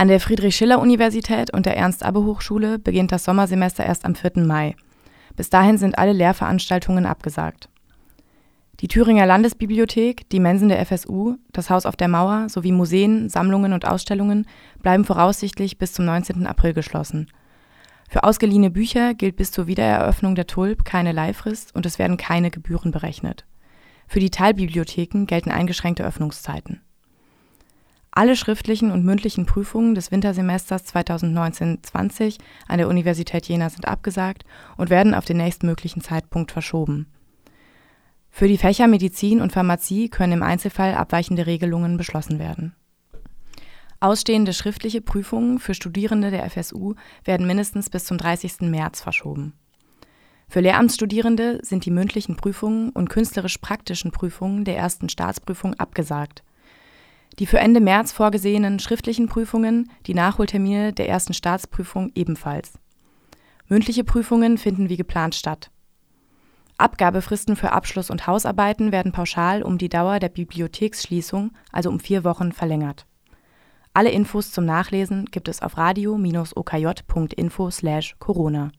An der Friedrich-Schiller-Universität und der Ernst-Abbe-Hochschule beginnt das Sommersemester erst am 4. Mai. Bis dahin sind alle Lehrveranstaltungen abgesagt. Die Thüringer Landesbibliothek, die Mensen der FSU, das Haus auf der Mauer sowie Museen, Sammlungen und Ausstellungen bleiben voraussichtlich bis zum 19. April geschlossen. Für ausgeliehene Bücher gilt bis zur Wiedereröffnung der Tulp keine Leihfrist und es werden keine Gebühren berechnet. Für die Teilbibliotheken gelten eingeschränkte Öffnungszeiten. Alle schriftlichen und mündlichen Prüfungen des Wintersemesters 2019/20 an der Universität Jena sind abgesagt und werden auf den nächstmöglichen Zeitpunkt verschoben. Für die Fächer Medizin und Pharmazie können im Einzelfall abweichende Regelungen beschlossen werden. Ausstehende schriftliche Prüfungen für Studierende der FSU werden mindestens bis zum 30. März verschoben. Für Lehramtsstudierende sind die mündlichen Prüfungen und künstlerisch-praktischen Prüfungen der ersten Staatsprüfung abgesagt die für Ende März vorgesehenen schriftlichen Prüfungen, die Nachholtermine der ersten Staatsprüfung ebenfalls. Mündliche Prüfungen finden wie geplant statt. Abgabefristen für Abschluss und Hausarbeiten werden pauschal um die Dauer der Bibliotheksschließung, also um vier Wochen, verlängert. Alle Infos zum Nachlesen gibt es auf radio-okj.info/corona.